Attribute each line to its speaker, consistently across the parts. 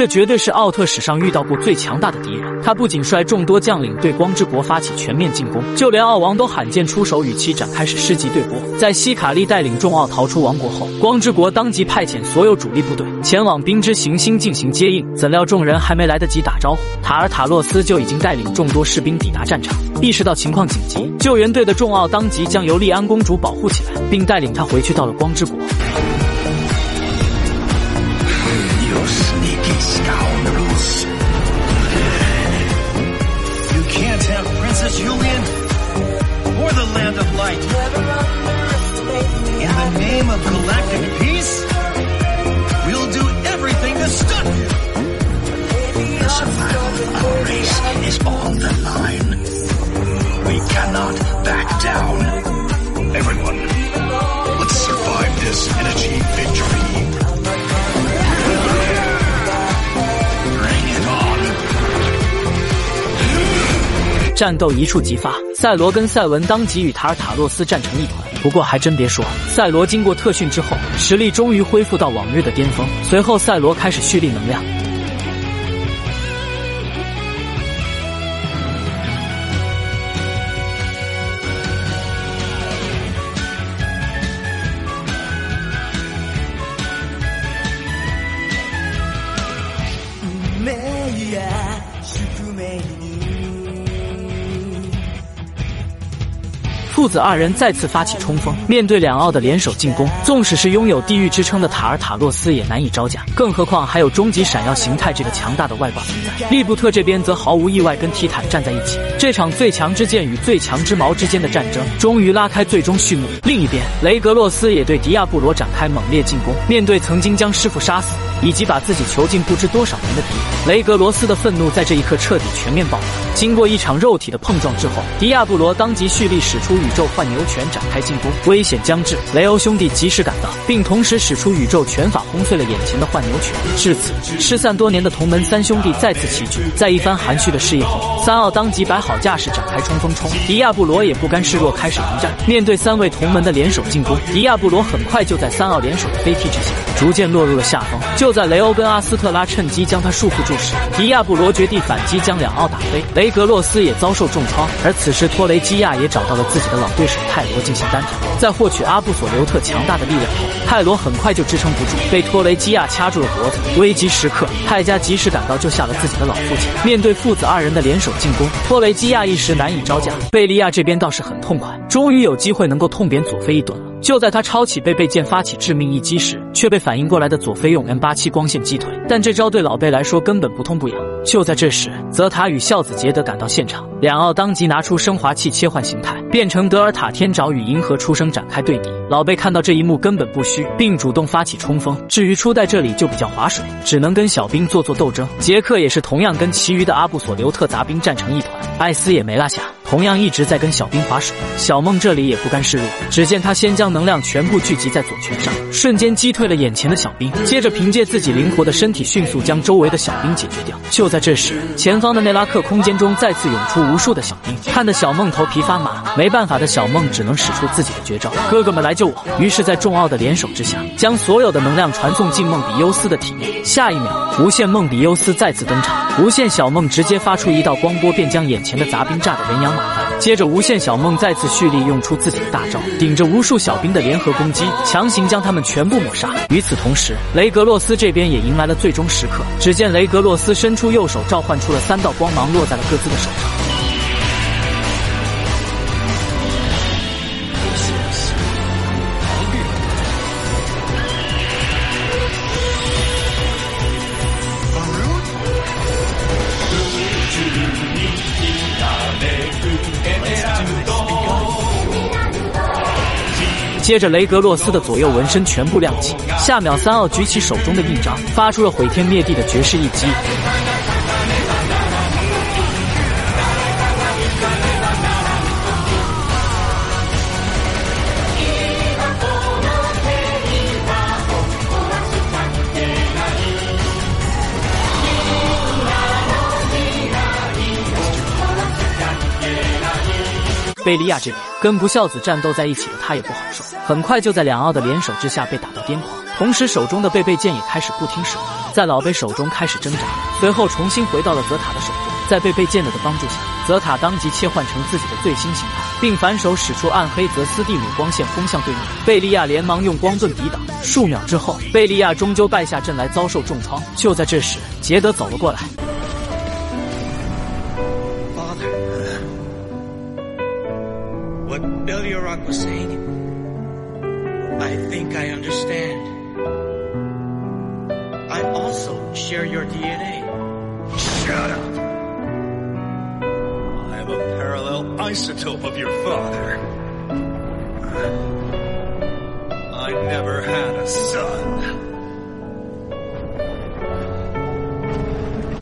Speaker 1: 这绝对是奥特史上遇到过最强大的敌人。他不仅率众多将领对光之国发起全面进攻，就连奥王都罕见出手与其展开史诗级对搏。在希卡利带领众奥逃出王国后，光之国当即派遣所有主力部队前往冰之行星进行接应。怎料众人还没来得及打招呼，塔尔塔洛斯就已经带领众多士兵抵达战场。意识到情况紧急，救援队的众奥当即将尤利安公主保护起来，并带领她回去到了光之国。
Speaker 2: Scoundrels. You can't have Princess Julian or the Land of Light. In the name of galactic peace, we'll do everything to stop you. The survival of our race is all that
Speaker 1: 战斗一触即发，赛罗跟赛文当即与塔尔塔洛斯战成一团。不过还真别说，赛罗经过特训之后，实力终于恢复到往日的巅峰。随后，赛罗开始蓄力能量。父子二人再次发起冲锋，面对两奥的联手进攻，纵使是拥有地狱之称的塔尔塔洛斯也难以招架，更何况还有终极闪耀形态这个强大的外挂存在。利布特这边则毫无意外跟提坦站在一起，这场最强之剑与最强之矛之间的战争终于拉开最终序幕。另一边，雷格洛斯也对迪亚布罗展开猛烈进攻，面对曾经将师傅杀死以及把自己囚禁不知多少年的敌人，雷格罗斯的愤怒在这一刻彻底全面爆发。经过一场肉体的碰撞之后，迪亚布罗当即蓄力使出宇宇宙幻牛拳展开进攻，危险将至，雷欧兄弟及时赶到，并同时使出宇宙拳法轰碎了眼前的幻牛拳。至此，失散多年的同门三兄弟再次齐聚，在一番含蓄的示意后，三奥当即摆好架势展开冲锋冲。迪亚布罗也不甘示弱，开始迎战。面对三位同门的联手进攻，迪亚布罗很快就在三奥联手的飞踢之下，逐渐落入了下风。就在雷欧跟阿斯特拉趁机将他束缚住时，迪亚布罗绝地反击，将两奥打飞。雷格洛斯也遭受重创，而此时托雷基亚也找到了自己的老对手泰罗进行单挑。在获取阿布索留特强大的力量后，泰罗很快就支撑不住，被托雷基亚掐住了脖子。危急时刻，泰加及时赶到，救下了自己的老父亲。面对父子二人的联手进攻，托雷基亚一时难以招架。贝利亚这边倒是很痛快，终于有机会能够痛扁佐菲一顿了。就在他抄起贝贝剑发起致命一击时，却被反应过来的佐菲用 M 八七光线击退。但这招对老贝来说根本不痛不痒。就在这时，泽塔与孝子杰德赶到现场，两奥当即拿出升华器切换形态，变成德尔塔天爪与银河出生展开对敌。老贝看到这一幕根本不虚，并主动发起冲锋。至于初代这里就比较划水，只能跟小兵做做斗争。杰克也是同样跟其余的阿布索留特杂兵战成一团，艾斯也没落下。同样一直在跟小兵划水，小梦这里也不甘示弱。只见他先将能量全部聚集在左拳上，瞬间击退了眼前的小兵，接着凭借自己灵活的身体，迅速将周围的小兵解决掉。就在这时，前方的内拉克空间中再次涌出无数的小兵，看得小梦头皮发麻。没办法的小梦只能使出自己的绝招：“哥哥们来救我！”于是，在众奥的联手之下，将所有的能量传送进梦比优斯的体内。下一秒，无限梦比优斯再次登场，无限小梦直接发出一道光波，便将眼前的杂兵炸得人仰马翻。接着，无限小梦再次蓄力，用出自己的大招，顶着无数小兵的联合攻击，强行将他们全部抹杀。与此同时，雷格洛斯这边也迎来了最终时刻。只见雷格洛斯伸出右手，召唤出了三道光芒，落在了各自的手上。接着，雷格洛斯的左右纹身全部亮起。下秒，三奥举起手中的印章，发出了毁天灭地的绝世一击。贝利亚这边跟不孝子战斗在一起的他也不好受，很快就在两奥的联手之下被打到癫狂。同时手中的贝贝剑也开始不听使唤，在老贝手中开始挣扎，随后重新回到了泽塔的手中。在贝贝剑的的帮助下，泽塔当即切换成自己的最新形态，并反手使出暗黑泽斯蒂姆光线轰向对面。贝利亚连忙用光盾抵挡，数秒之后，贝利亚终究败下阵来，遭受重创。就在这时，杰德走了过来。
Speaker 3: Beliarac was saying, I think I understand. I also share your DNA. Shut up.
Speaker 2: I am a parallel isotope of your father. I never had a son.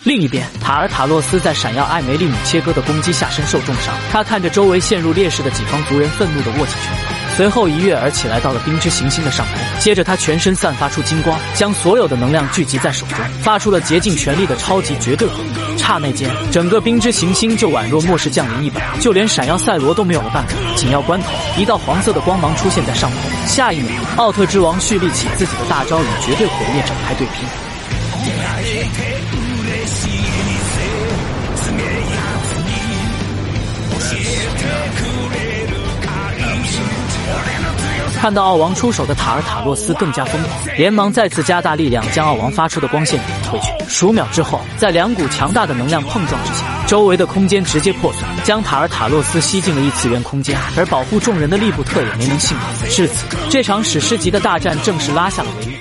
Speaker 1: 另一边，塔尔塔洛斯在闪耀艾梅利姆切割的攻击下身受重伤，他看着周围陷入劣势的己方族人，愤怒地握起拳头。随后一跃而起，来到了冰之行星的上空。接着，他全身散发出金光，将所有的能量聚集在手中，发出了竭尽全力的超级绝对火力。刹那间，整个冰之行星就宛若末世降临一般，就连闪耀赛罗都没有了办法。紧要关头，一道黄色的光芒出现在上空。下一秒，奥特之王蓄力起自己的大招，与绝对火焰展开对拼。看到奥王出手的塔尔塔洛斯更加疯狂，连忙再次加大力量，将奥王发出的光线顶了回去。数秒之后，在两股强大的能量碰撞之下，周围的空间直接破碎，将塔尔塔洛斯吸进了异次元空间。而保护众人的利布特也没能幸免。至此，这场史诗级的大战正式拉下了帷幕。